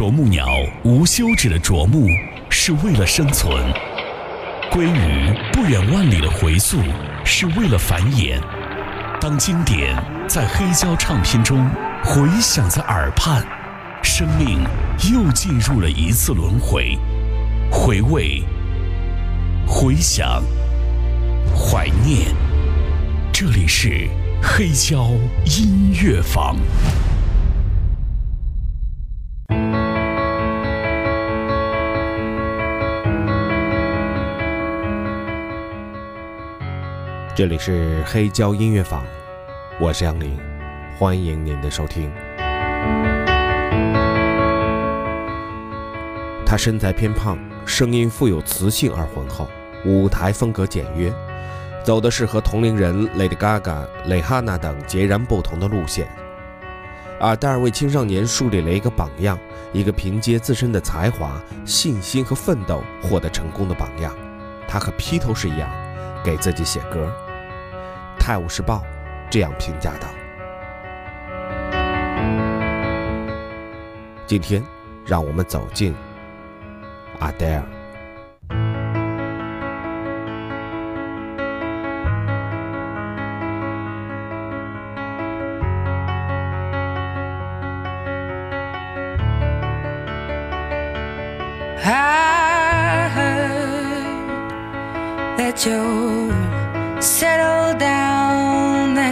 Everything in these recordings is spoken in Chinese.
啄木鸟无休止的啄木是为了生存，鲑鱼不远万里的回溯是为了繁衍。当经典在黑胶唱片中回响在耳畔，生命又进入了一次轮回。回味、回想、怀念，这里是黑胶音乐坊。这里是黑胶音乐坊，我是杨林，欢迎您的收听。他身材偏胖，声音富有磁性而浑厚，舞台风格简约，走的是和同龄人 Lady Gaga、蕾哈娜等截然不同的路线。阿黛尔为青少年树立了一个榜样，一个凭借自身的才华、信心和奋斗获得成功的榜样。他和披头士一样，给自己写歌。《泰晤士报》这样评价道：“今天，让我们走进阿黛尔。” settle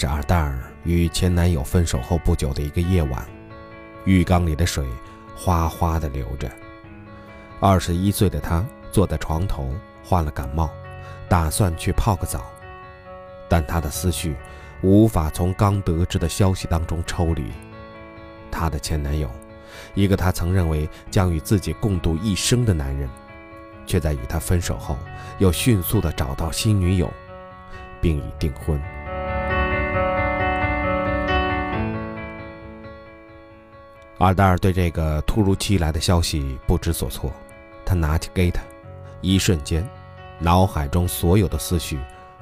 是尔黛尔与前男友分手后不久的一个夜晚，浴缸里的水哗哗地流着。二十一岁的她坐在床头，患了感冒，打算去泡个澡，但她的思绪无法从刚得知的消息当中抽离。她的前男友，一个她曾认为将与自己共度一生的男人，却在与他分手后，又迅速地找到新女友，并已订婚。尔黛尔对这个突如其来的消息不知所措，他拿起吉他，一瞬间，脑海中所有的思绪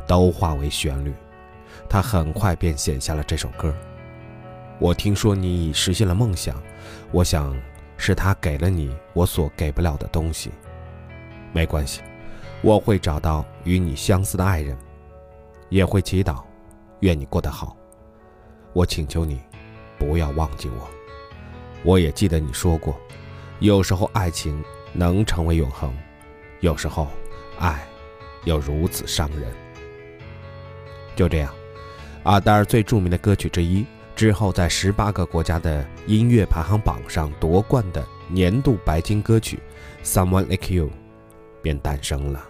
都化为旋律，他很快便写下了这首歌。我听说你已实现了梦想，我想是他给了你我所给不了的东西。没关系，我会找到与你相似的爱人，也会祈祷，愿你过得好。我请求你，不要忘记我。我也记得你说过，有时候爱情能成为永恒，有时候爱又如此伤人。就这样，阿黛尔最著名的歌曲之一，之后在十八个国家的音乐排行榜上夺冠的年度白金歌曲《Someone Like You》便诞生了。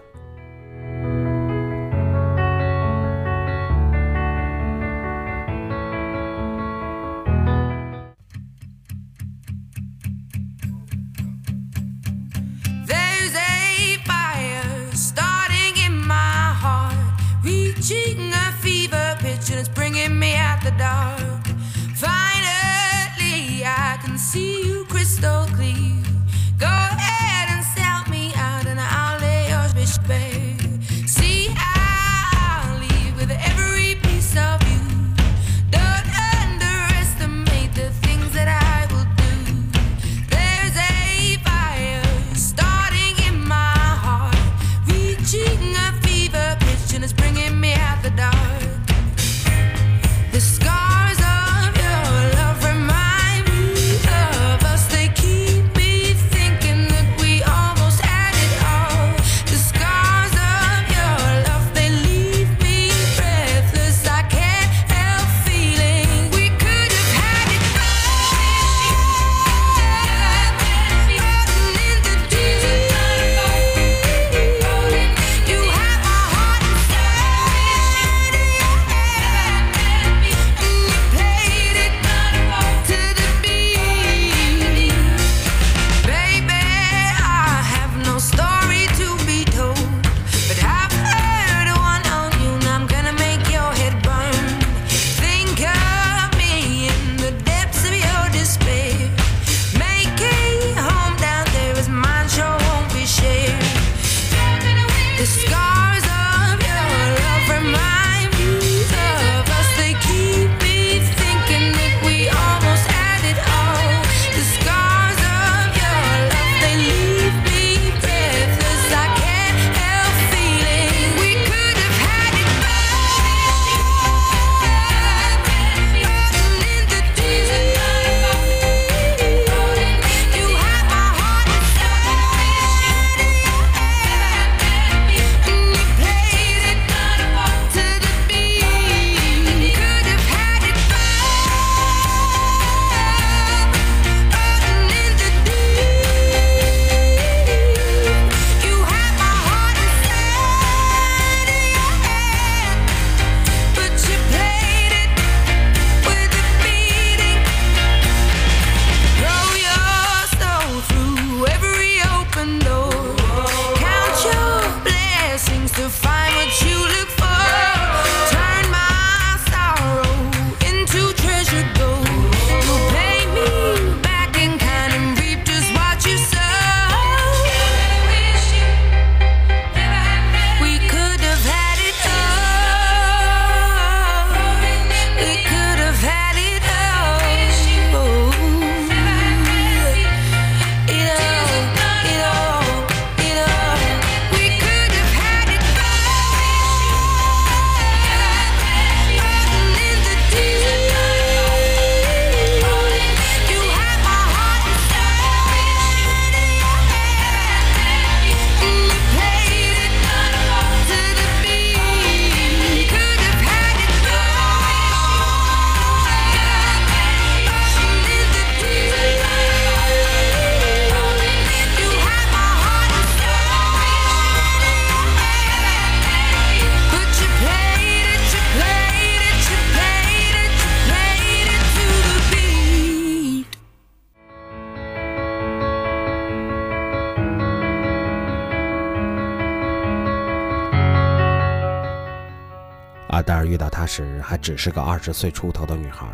时还只是个二十岁出头的女孩，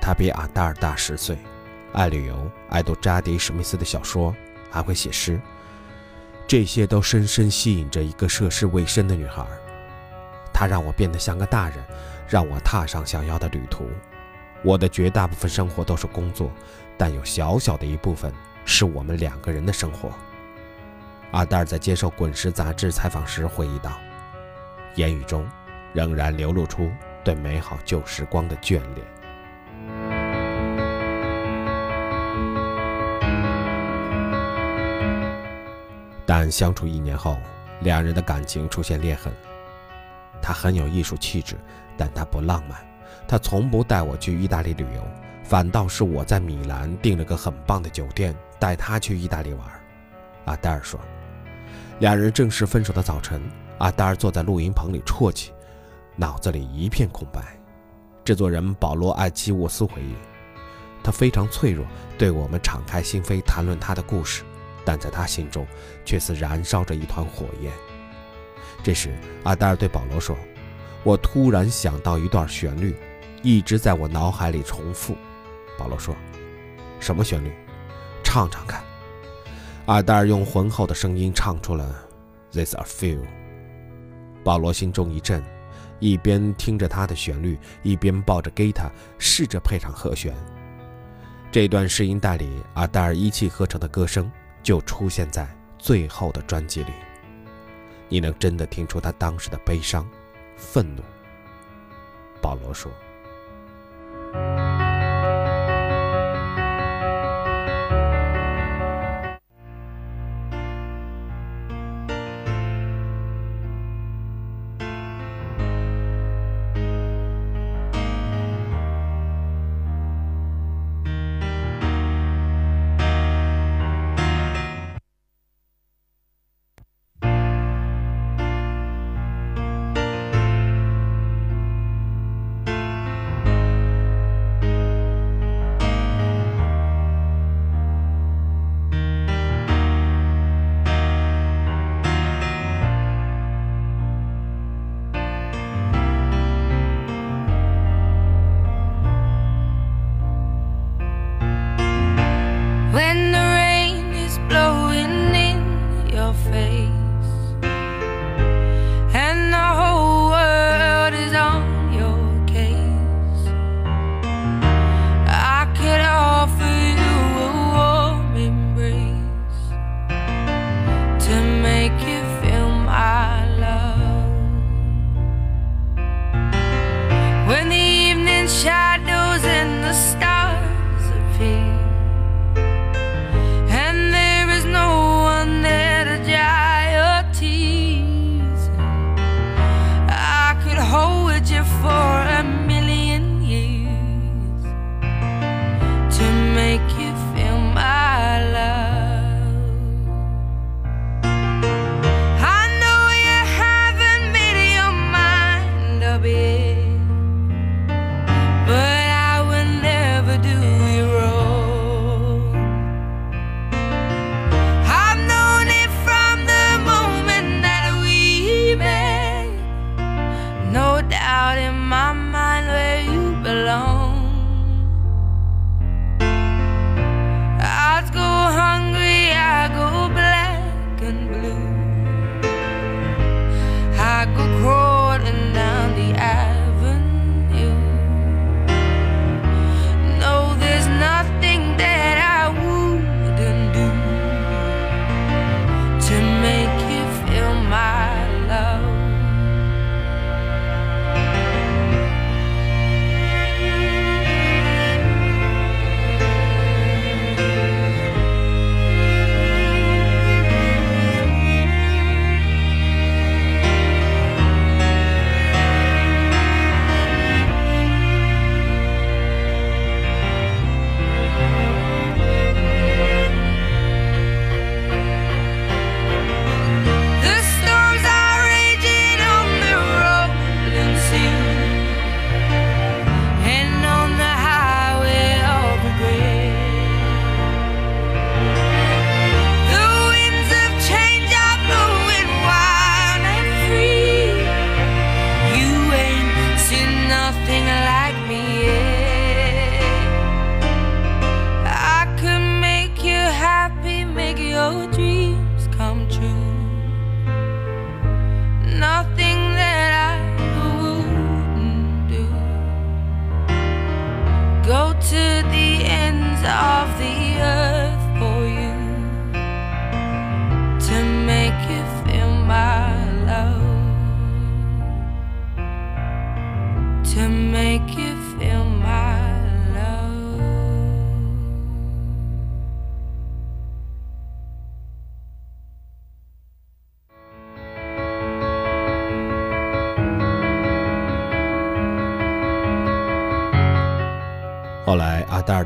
她比阿黛尔大十岁，爱旅游，爱读扎迪·史密斯的小说，还会写诗。这些都深深吸引着一个涉世未深的女孩。她让我变得像个大人，让我踏上想要的旅途。我的绝大部分生活都是工作，但有小小的一部分是我们两个人的生活。阿黛尔在接受《滚石》杂志采访时回忆道，言语中仍然流露出对美好旧时光的眷恋。但相处一年后，两人的感情出现裂痕。他很有艺术气质，但他不浪漫。他从不带我去意大利旅游，反倒是我在米兰订了个很棒的酒店，带他去意大利玩。阿黛尔说。两人正式分手的早晨，阿黛尔坐在录音棚里啜泣，脑子里一片空白。制作人保罗·艾奇沃斯回忆，他非常脆弱，对我们敞开心扉谈论他的故事，但在他心中却似燃烧着一团火焰。这时，阿黛尔对保罗说：“我突然想到一段旋律，一直在我脑海里重复。”保罗说：“什么旋律？唱唱看。”阿黛尔用浑厚的声音唱出了《This a Few》。保罗心中一震，一边听着他的旋律，一边抱着吉他试着配上和弦。这段试音带里，阿黛尔一气呵成的歌声就出现在最后的专辑里。你能真的听出他当时的悲伤、愤怒。保罗说。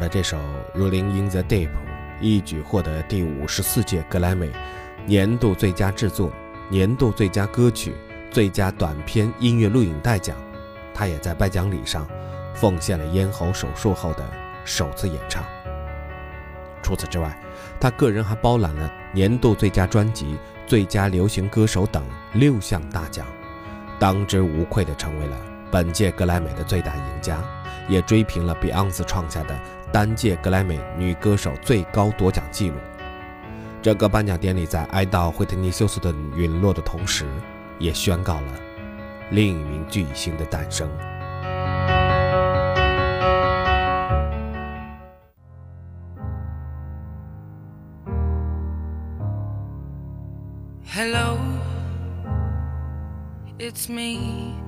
这首《Rolling in the Deep》一举获得第五十四届格莱美年度最佳制作、年度最佳歌曲、最佳短片音乐录影带奖。他也在颁奖礼上奉献了咽喉手术后的首次演唱。除此之外，他个人还包揽了年度最佳专辑、最佳流行歌手等六项大奖，当之无愧地成为了本届格莱美的最大赢家。也追平了 Beyonce 创下的单届格莱美女歌手最高夺奖纪录。这个颁奖典礼在哀悼惠特尼·休斯顿陨落的同时，也宣告了另一名巨星的诞生。Hello, it's me.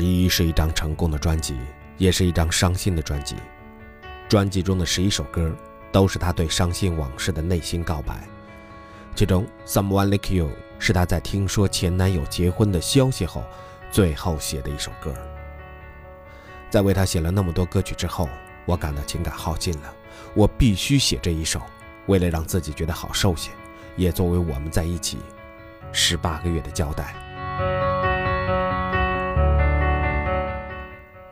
十一是一张成功的专辑，也是一张伤心的专辑。专辑中的十一首歌，都是他对伤心往事的内心告白。其中《Someone Like You》是他在听说前男友结婚的消息后，最后写的一首歌。在为他写了那么多歌曲之后，我感到情感耗尽了，我必须写这一首，为了让自己觉得好受些，也作为我们在一起十八个月的交代。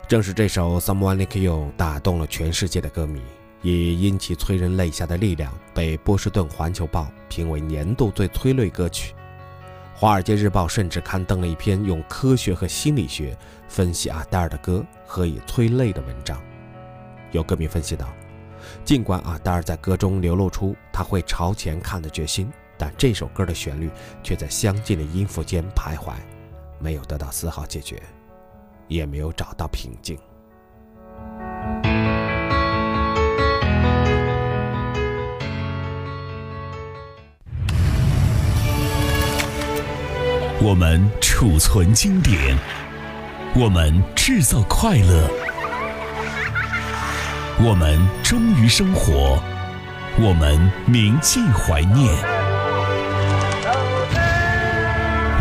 正是这首《Someone Like You》打动了全世界的歌迷，也因其催人泪下的力量，被波士顿环球报评为年度最催泪歌曲。《华尔街日报》甚至刊登了一篇用科学和心理学分析阿黛尔的歌何以催泪的文章。有歌迷分析道，尽管阿黛尔在歌中流露出他会朝前看的决心，但这首歌的旋律却在相近的音符间徘徊，没有得到丝毫解决，也没有找到平静。我们储存经典，我们制造快乐，我们忠于生活，我们铭记怀念。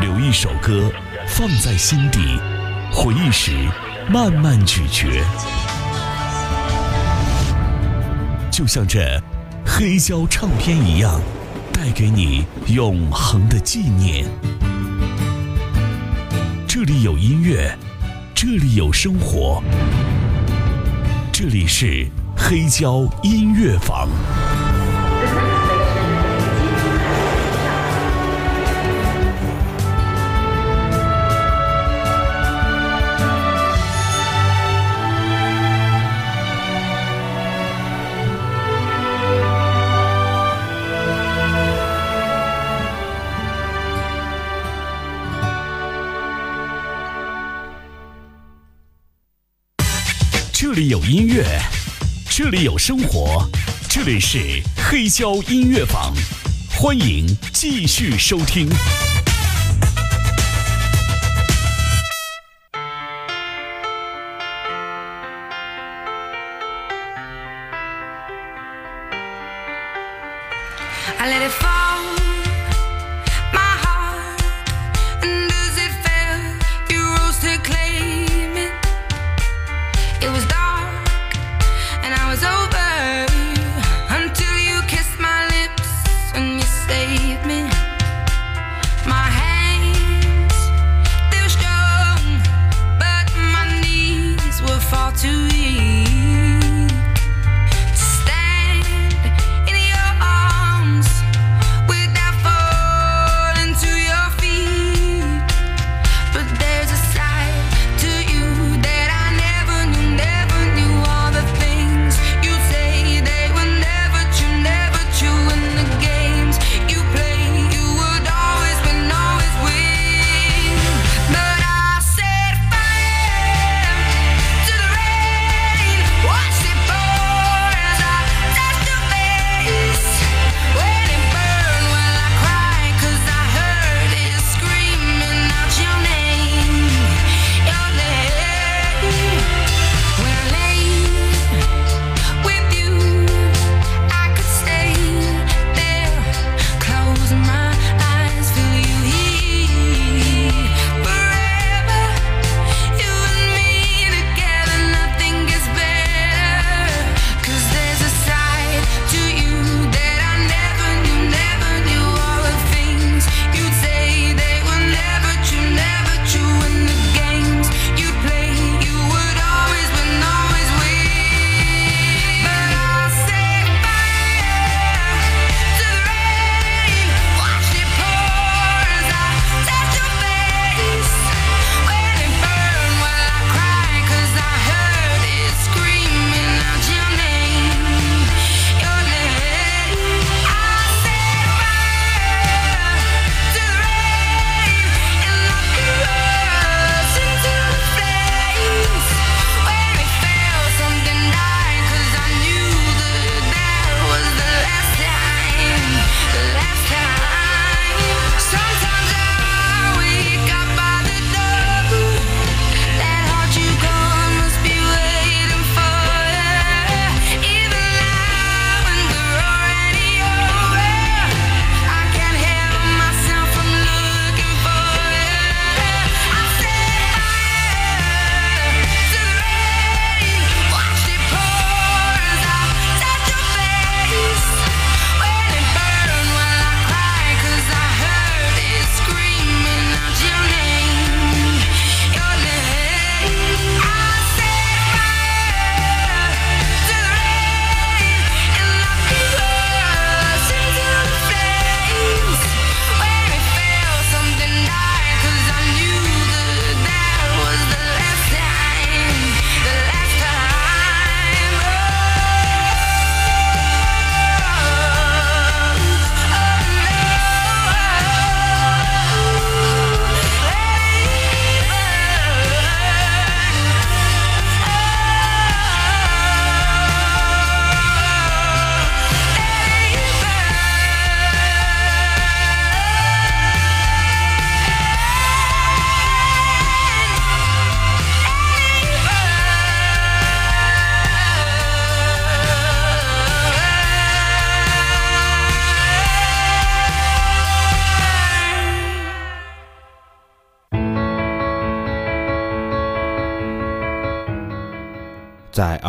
留一首歌放在心底，回忆时慢慢咀嚼，就像这黑胶唱片一样，带给你永恒的纪念。这里有音乐，这里有生活，这里是黑胶音乐房。里有音乐，这里有生活，这里是黑胶音乐坊，欢迎继续收听。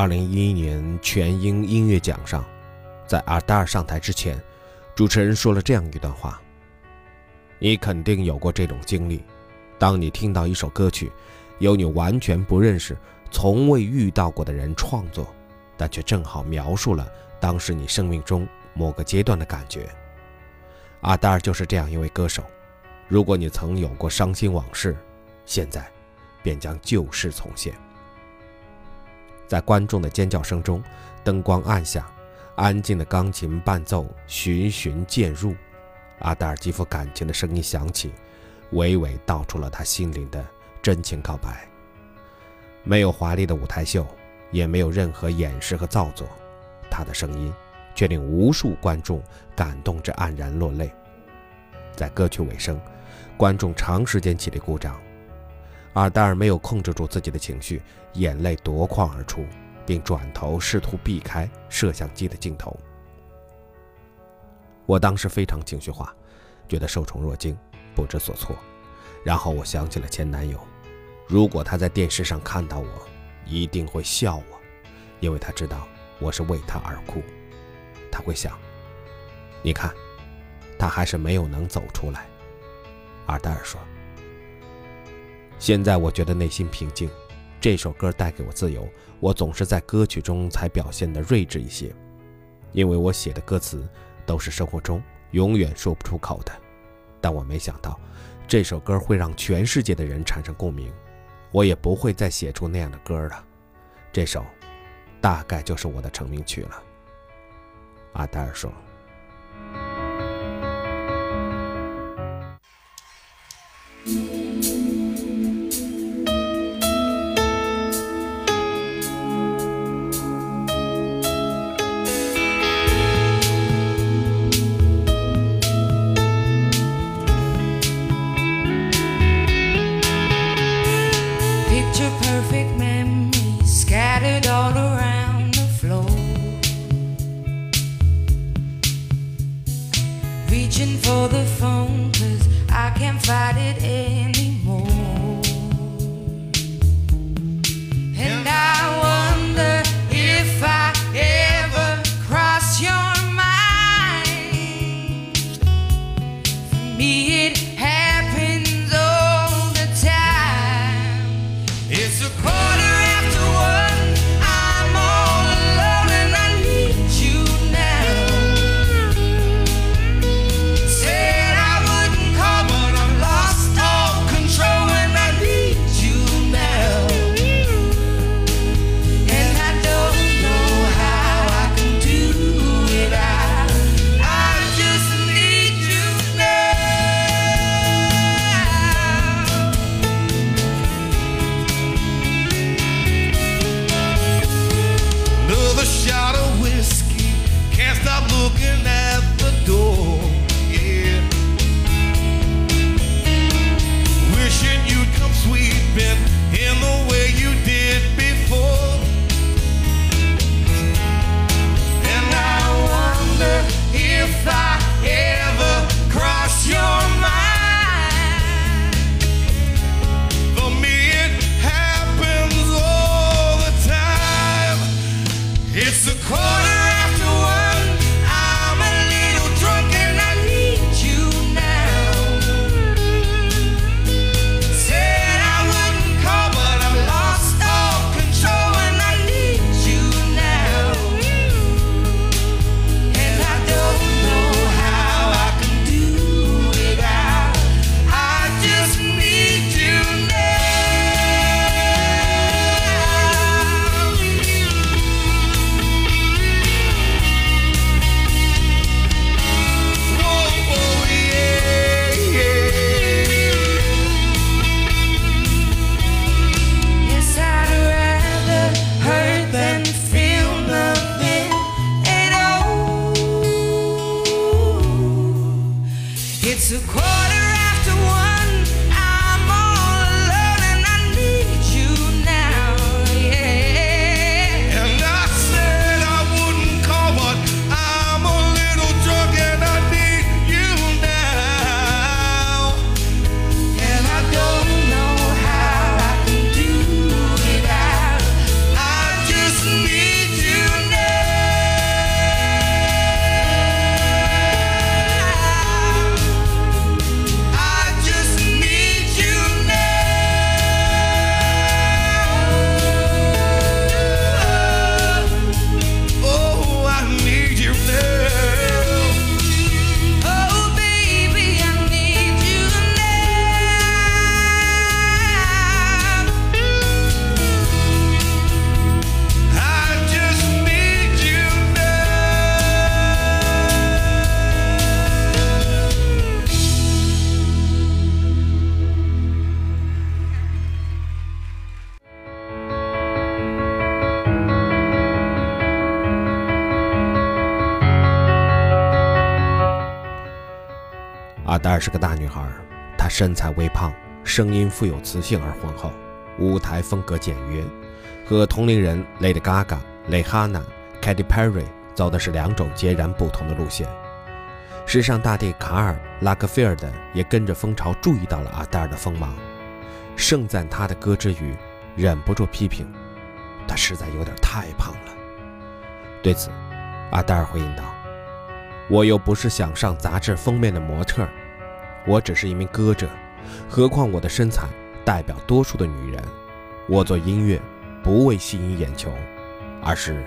零一一年全英音乐奖上，在阿达尔上台之前，主持人说了这样一段话：“你肯定有过这种经历，当你听到一首歌曲，由你完全不认识、从未遇到过的人创作，但却正好描述了当时你生命中某个阶段的感觉。阿达尔就是这样一位歌手。如果你曾有过伤心往事，现在便将旧事重现。”在观众的尖叫声中，灯光暗下，安静的钢琴伴奏循循渐入，阿达尔极富感情的声音响起，娓娓道出了他心灵的真情告白。没有华丽的舞台秀，也没有任何掩饰和造作，他的声音却令无数观众感动至黯然落泪。在歌曲尾声，观众长时间起立鼓掌。阿达尔没有控制住自己的情绪，眼泪夺眶而出，并转头试图避开摄像机的镜头。我当时非常情绪化，觉得受宠若惊，不知所措。然后我想起了前男友，如果他在电视上看到我，一定会笑我，因为他知道我是为他而哭。他会想：你看，他还是没有能走出来。阿达尔说。现在我觉得内心平静，这首歌带给我自由。我总是在歌曲中才表现的睿智一些，因为我写的歌词都是生活中永远说不出口的。但我没想到，这首歌会让全世界的人产生共鸣，我也不会再写出那样的歌了。这首，大概就是我的成名曲了。阿黛尔说。黛尔是个大女孩，她身材微胖，声音富有磁性而浑厚，舞台风格简约，和同龄人 Lady Gaga、蕾哈娜、Katy Perry 走的是两种截然不同的路线。时尚大帝卡尔拉克菲尔德也跟着风潮注意到了阿黛尔的锋芒，盛赞她的歌之余，忍不住批评她实在有点太胖了。对此，阿黛尔回应道：“我又不是想上杂志封面的模特，我只是一名歌者。何况我的身材代表多数的女人。我做音乐不为吸引眼球，而是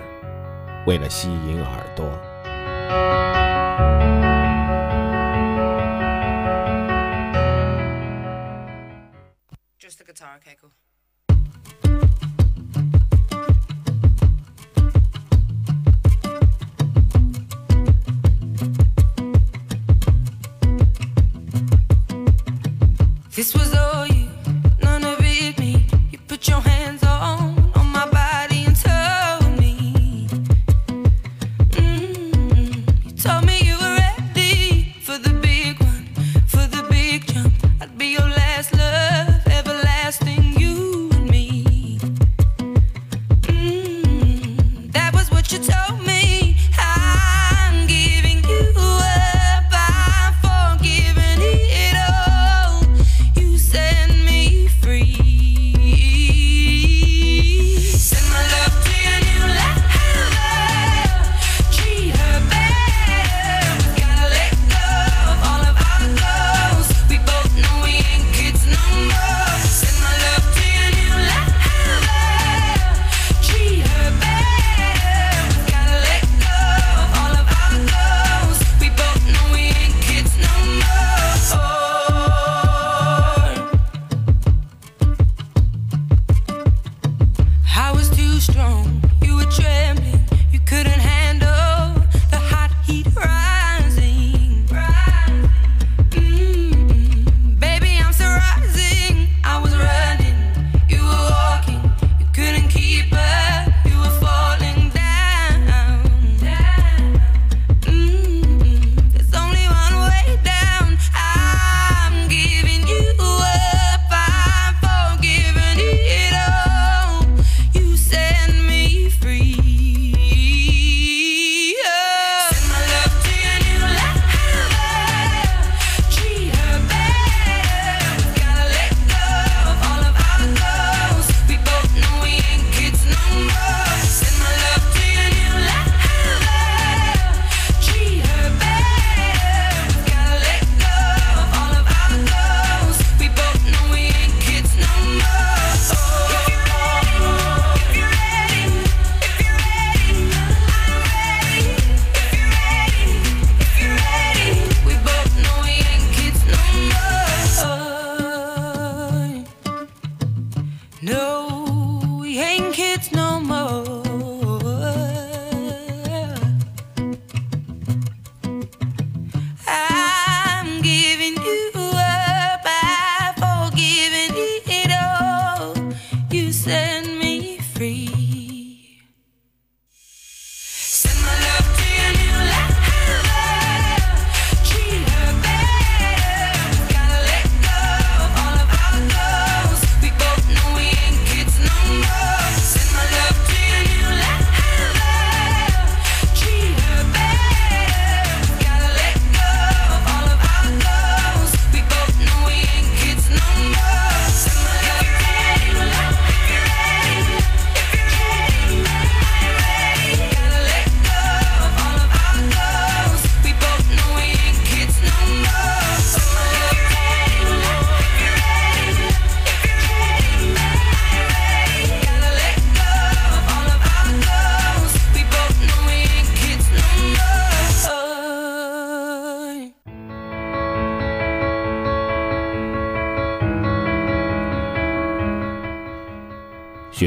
为了吸引耳朵。” This was all strong, you were trembling, you couldn't handle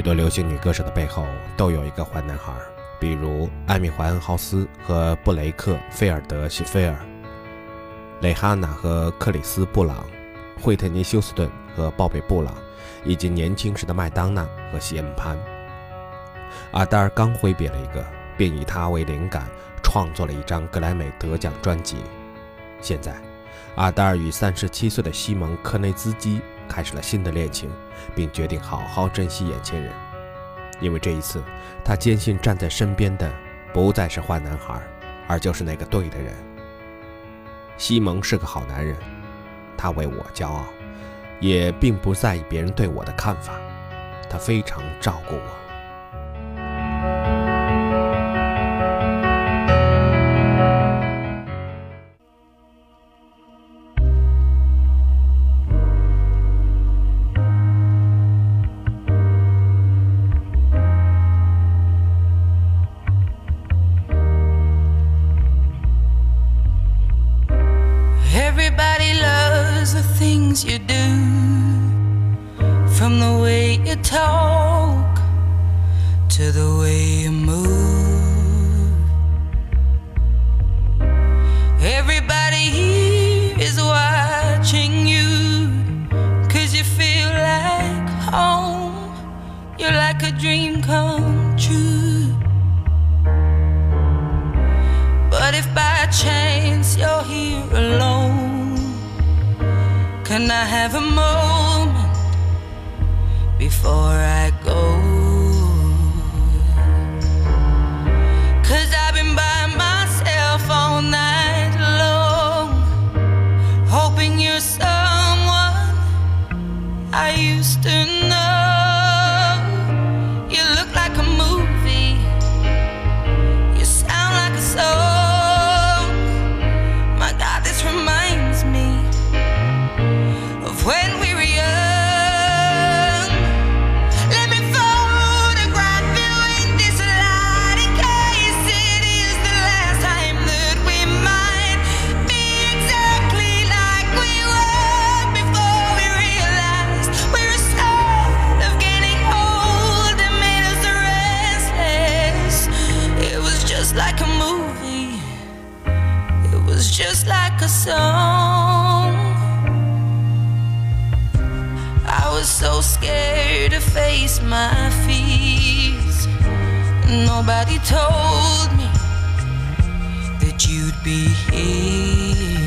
很多流行女歌手的背后都有一个坏男孩，比如艾米·怀恩豪斯和布雷克·菲尔德·西菲尔、蕾哈娜和克里斯·布朗、惠特尼·休斯顿和鲍比·布朗，以及年轻时的麦当娜和西恩·潘。阿黛尔刚挥别了一个，并以他为灵感创作了一张格莱美得奖专辑。现在，阿黛尔与三十七岁的西蒙·克内兹基。开始了新的恋情并决定好好珍惜眼前人。因为这一次他坚信站在身边的不再是坏男孩而就是那个对的人。西蒙是个好男人他为我骄傲也并不在意别人对我的看法他非常照顾我。wasting Somebody told me that you'd be here.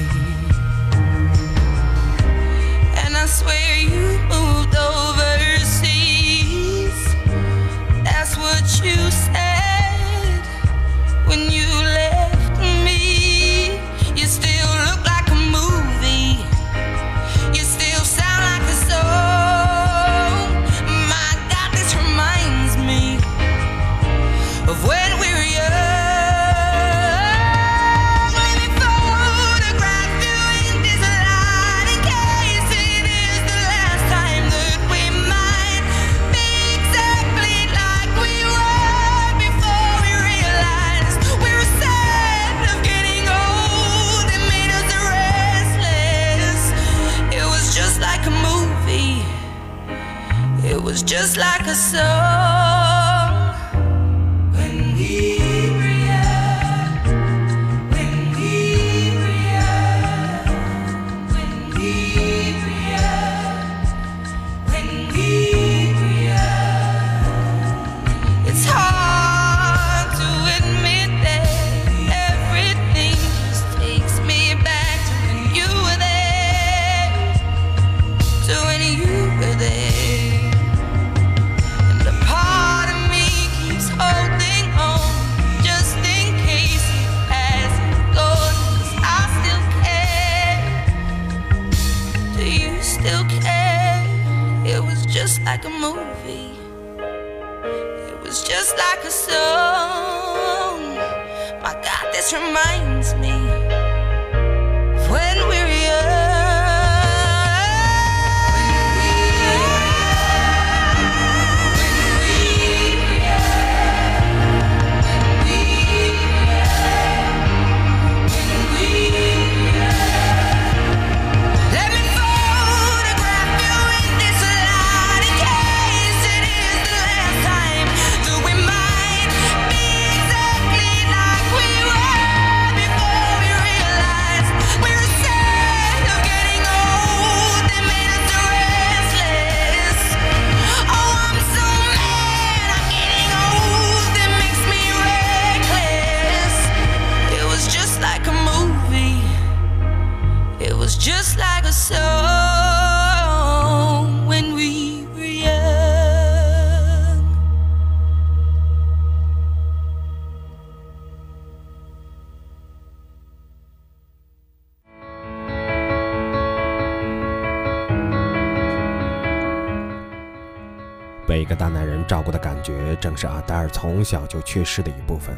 达尔从小就缺失的一部分。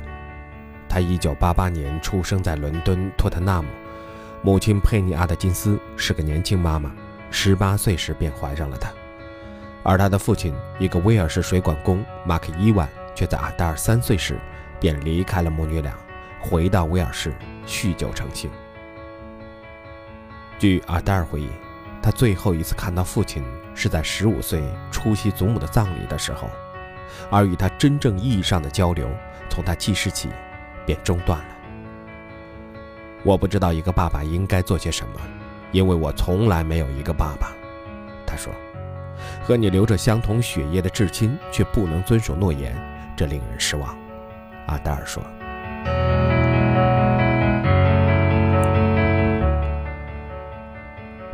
他1988年出生在伦敦托特纳姆，母亲佩尼·阿德金斯是个年轻妈妈，18岁时便怀上了他。而他的父亲，一个威尔士水管工马克·伊万，却在阿达尔三岁时便离开了母女俩，回到威尔士酗酒成性。据阿达尔回忆，他最后一次看到父亲是在15岁出席祖母的葬礼的时候，而与他真正意义上的交流，从他记事起。便中断了。我不知道一个爸爸应该做些什么，因为我从来没有一个爸爸。他说：“和你流着相同血液的至亲却不能遵守诺言，这令人失望。”阿黛尔说。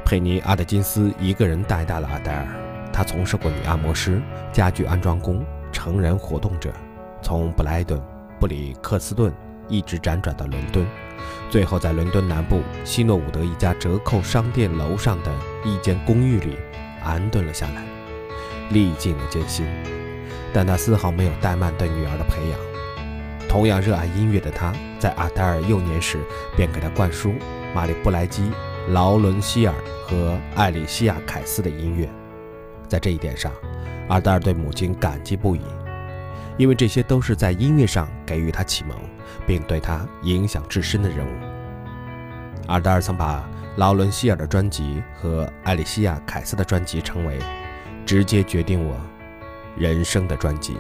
佩尼·阿德金斯一个人带大了阿黛尔。他从事过女按摩师、家具安装工、成人活动者，从布莱顿。布里克斯顿一直辗转到伦敦，最后在伦敦南部希诺伍德一家折扣商店楼上的一间公寓里安顿了下来，历尽了艰辛，但他丝毫没有怠慢对女儿的培养。同样热爱音乐的他，在阿黛尔幼年时便给他灌输玛丽布莱基、劳伦希尔和艾里西亚凯斯的音乐，在这一点上，阿黛尔对母亲感激不已。因为这些都是在音乐上给予他启蒙，并对他影响至深的人物。阿达尔曾把劳伦希尔的专辑和艾丽西亚·凯斯的专辑称为“直接决定我人生的专辑”。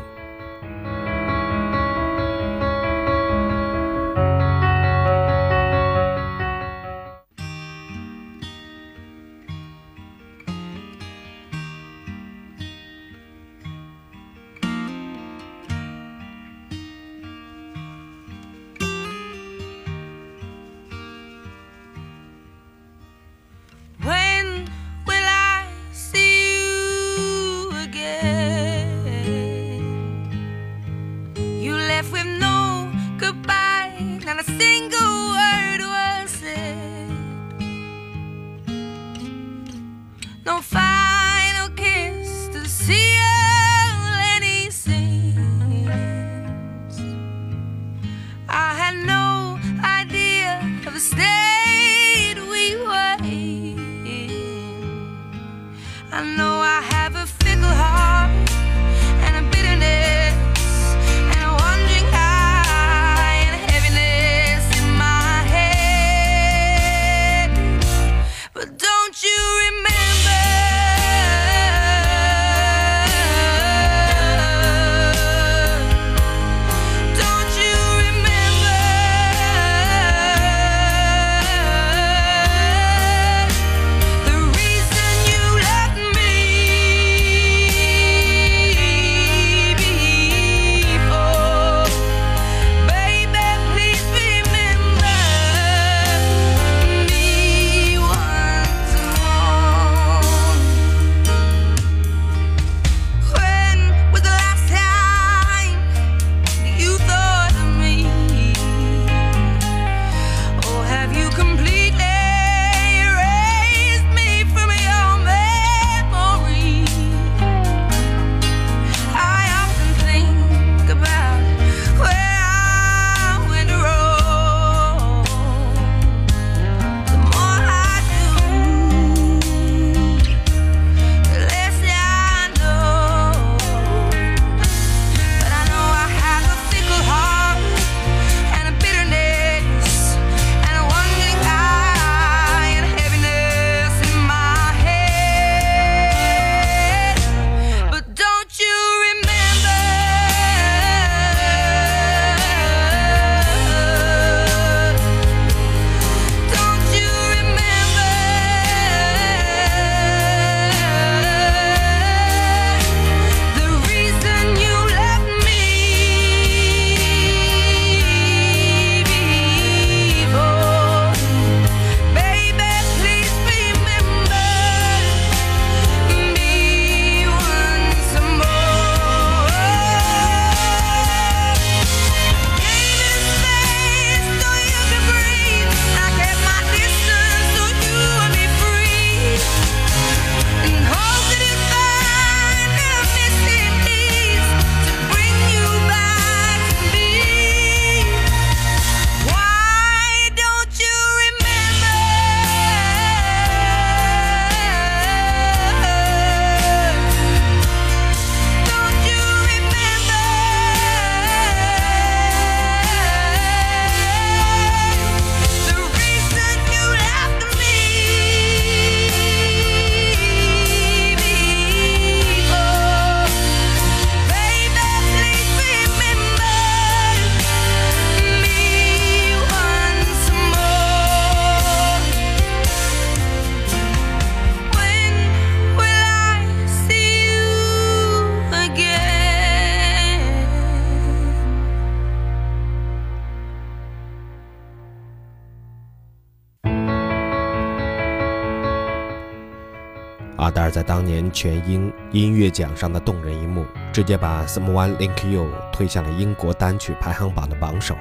当年全英音乐奖上的动人一幕，直接把《Someone Like You》推向了英国单曲排行榜的榜首，《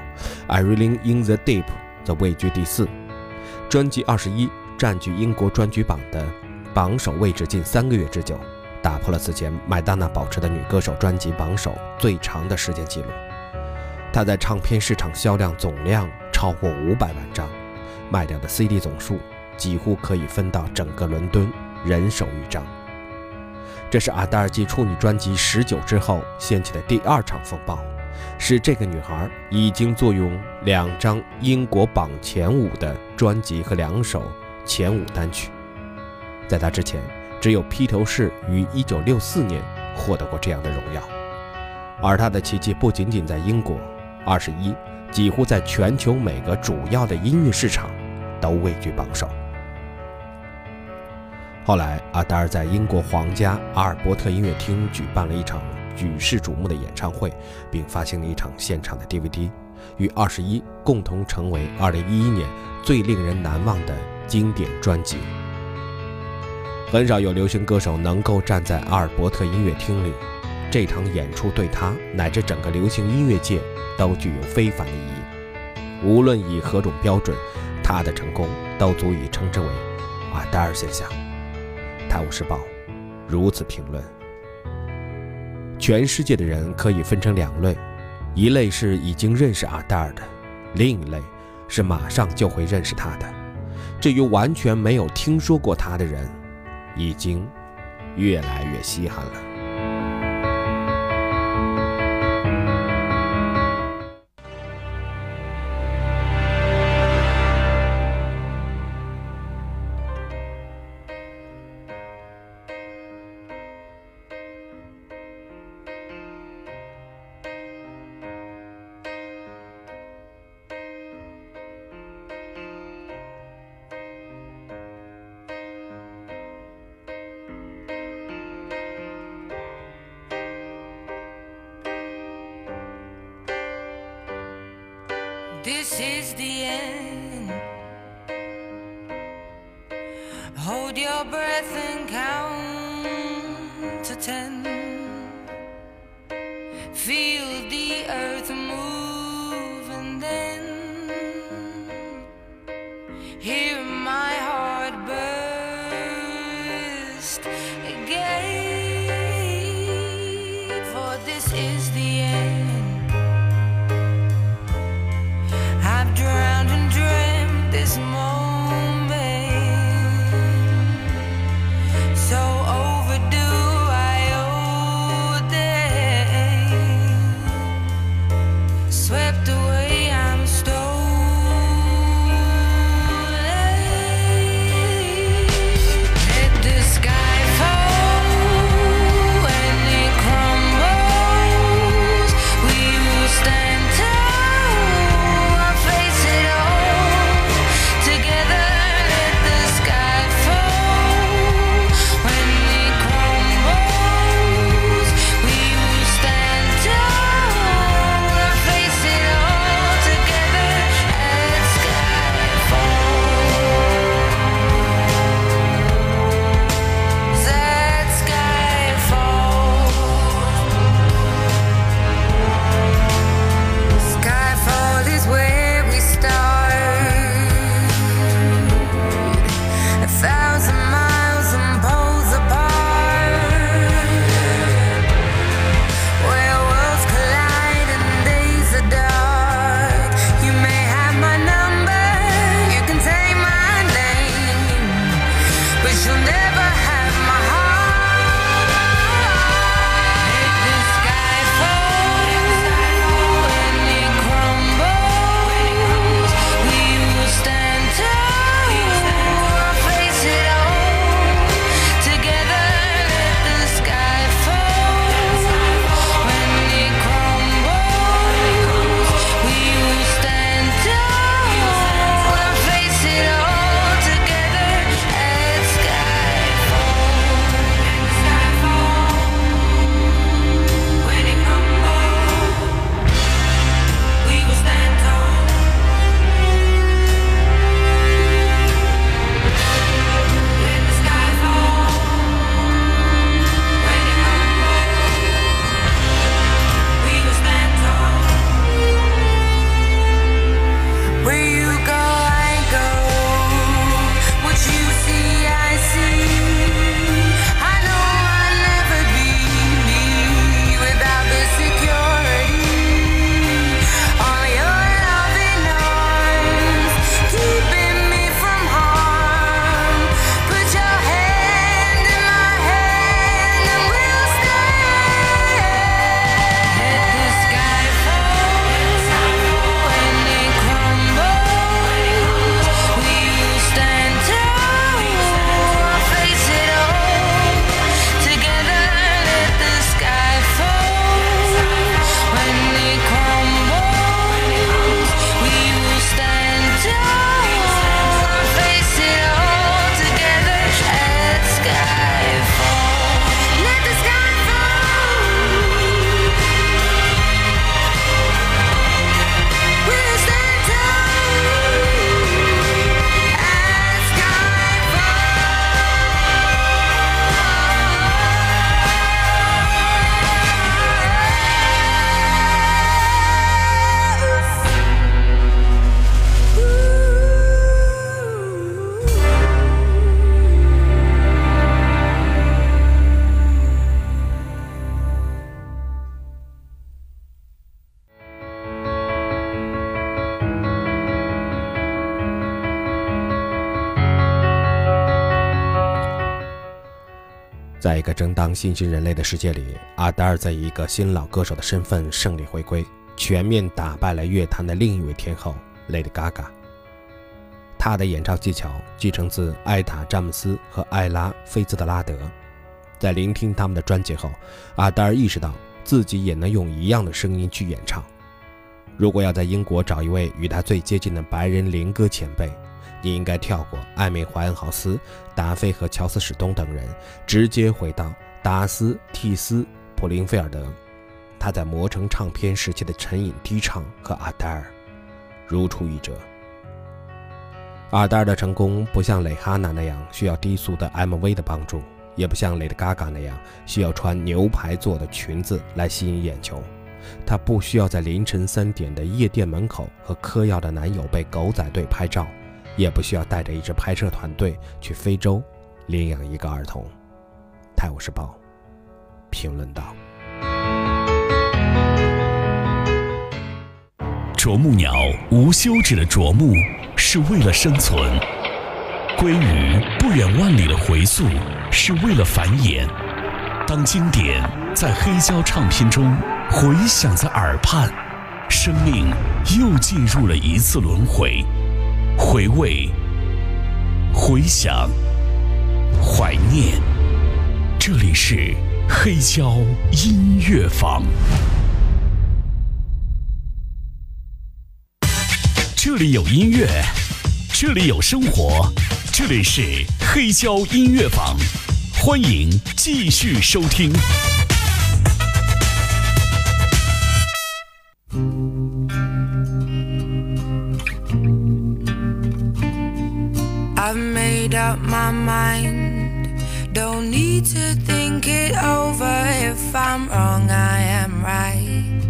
I Reeling in the Deep》则位居第四。专辑二十一占据英国专辑榜的榜首位置近三个月之久，打破了此前麦当娜保持的女歌手专辑榜首最长的时间记录。她在唱片市场销量总量超过五百万张，卖掉的 CD 总数几乎可以分到整个伦敦人手一张。这是阿黛尔继处女专辑《十九》之后掀起的第二场风暴。使这个女孩已经坐拥两张英国榜前五的专辑和两首前五单曲，在她之前，只有披头士于1964年获得过这样的荣耀。而她的奇迹不仅仅在英国，二十一几乎在全球每个主要的音乐市场都位居榜首。后来，阿黛尔在英国皇家阿尔伯特音乐厅举办了一场。举世瞩目的演唱会，并发行了一场现场的 DVD，与二十一共同成为二零一一年最令人难忘的经典专辑。很少有流行歌手能够站在阿尔伯特音乐厅里，这场演出对他乃至整个流行音乐界都具有非凡的意义。无论以何种标准，他的成功都足以称之为阿黛尔现象。《泰晤士报》如此评论。全世界的人可以分成两类，一类是已经认识阿黛尔的，另一类是马上就会认识他的。至于完全没有听说过他的人，已经越来越稀罕了。个争当新兴人类的世界里，阿黛尔在一个新老歌手的身份胜利回归，全面打败了乐坛的另一位天后 Lady Gaga。她的演唱技巧继承自艾塔·詹姆斯和艾拉·菲兹德拉德。在聆听他们的专辑后，阿黛尔意识到自己也能用一样的声音去演唱。如果要在英国找一位与他最接近的白人灵歌前辈，你应该跳过艾米·怀恩豪斯、达菲和乔斯·史东等人，直接回到达斯·蒂斯·普林菲尔德。他在魔城唱片时期的沉吟低唱和阿黛尔如出一辙。阿黛尔的成功不像蕾哈娜那样需要低俗的 MV 的帮助，也不像 Lady Gaga 那样需要穿牛排做的裙子来吸引眼球。她不需要在凌晨三点的夜店门口和嗑药的男友被狗仔队拍照。也不需要带着一支拍摄团队去非洲领养一个儿童。《泰晤士报》评论道：“啄木鸟无休止的啄木是为了生存，鲑鱼不远万里的回溯是为了繁衍。当经典在黑胶唱片中回响在耳畔，生命又进入了一次轮回。”回味，回想，怀念。这里是黑胶音乐坊，这里有音乐，这里有生活，这里是黑胶音乐坊，欢迎继续收听。Up my mind. Don't need to think it over. If I'm wrong, I am right.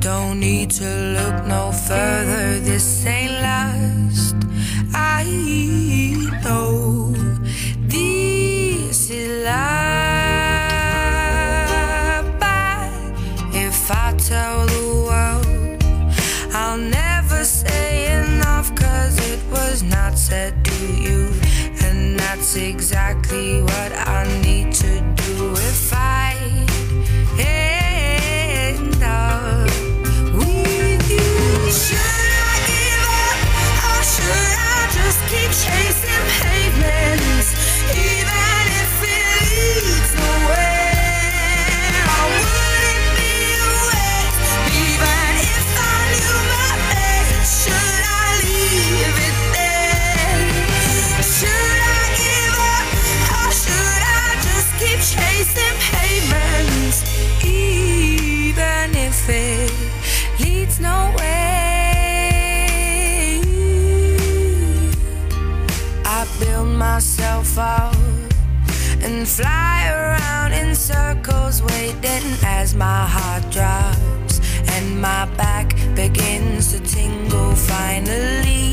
Don't need to look no further. This ain't last. I know this is love. But if I tell the world, I'll never say enough, cause it was not said to you exactly what I need fly around in circles, waiting as my heart drops and my back begins to tingle. Finally,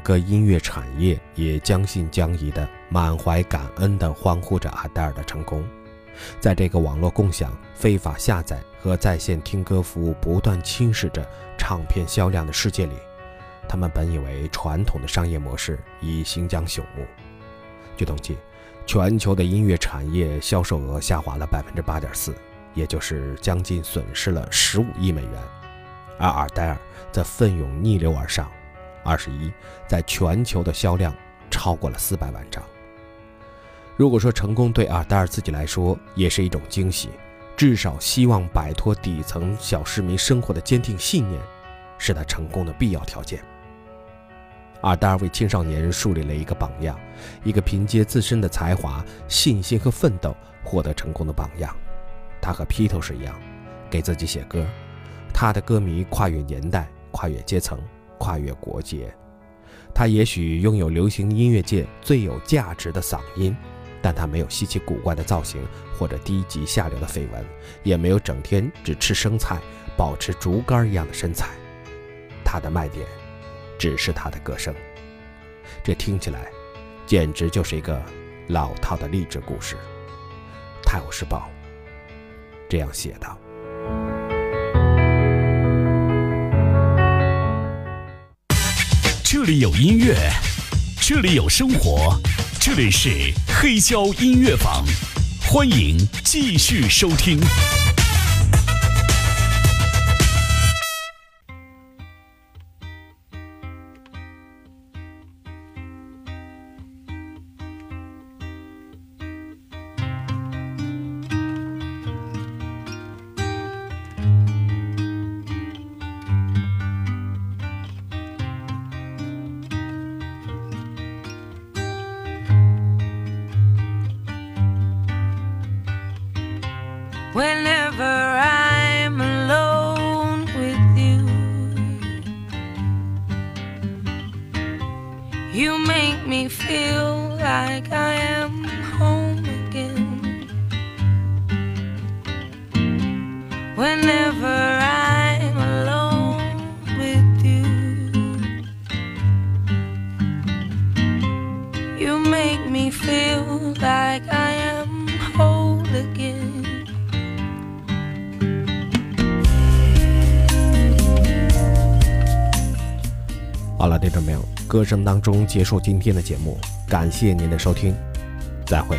个音乐产业也将信将疑的、满怀感恩的欢呼着阿黛尔的成功。在这个网络共享、非法下载和在线听歌服务不断侵蚀着唱片销量的世界里，他们本以为传统的商业模式已行将朽木。据统计，全球的音乐产业销售额下滑了百分之八点四，也就是将近损失了十五亿美元。而阿黛尔则奋勇逆流而上，二十一在全球的销量超过了四百万张。如果说成功对阿黛尔自己来说也是一种惊喜，至少希望摆脱底层小市民生活的坚定信念，是他成功的必要条件。阿黛尔为青少年树立了一个榜样，一个凭借自身的才华、信心和奋斗获得成功的榜样。他和披头士一样，给自己写歌。他的歌迷跨越年代、跨越阶层、跨越国界。他也许拥有流行音乐界最有价值的嗓音，但他没有稀奇古怪的造型或者低级下流的绯闻，也没有整天只吃生菜、保持竹竿一样的身材。他的卖点，只是他的歌声。这听起来，简直就是一个老套的励志故事。《泰晤士报》这样写道。里有音乐，这里有生活，这里是黑胶音乐坊，欢迎继续收听。Me feel like I am whole again. 好了，听众朋友，歌声当中结束今天的节目，感谢您的收听，再会。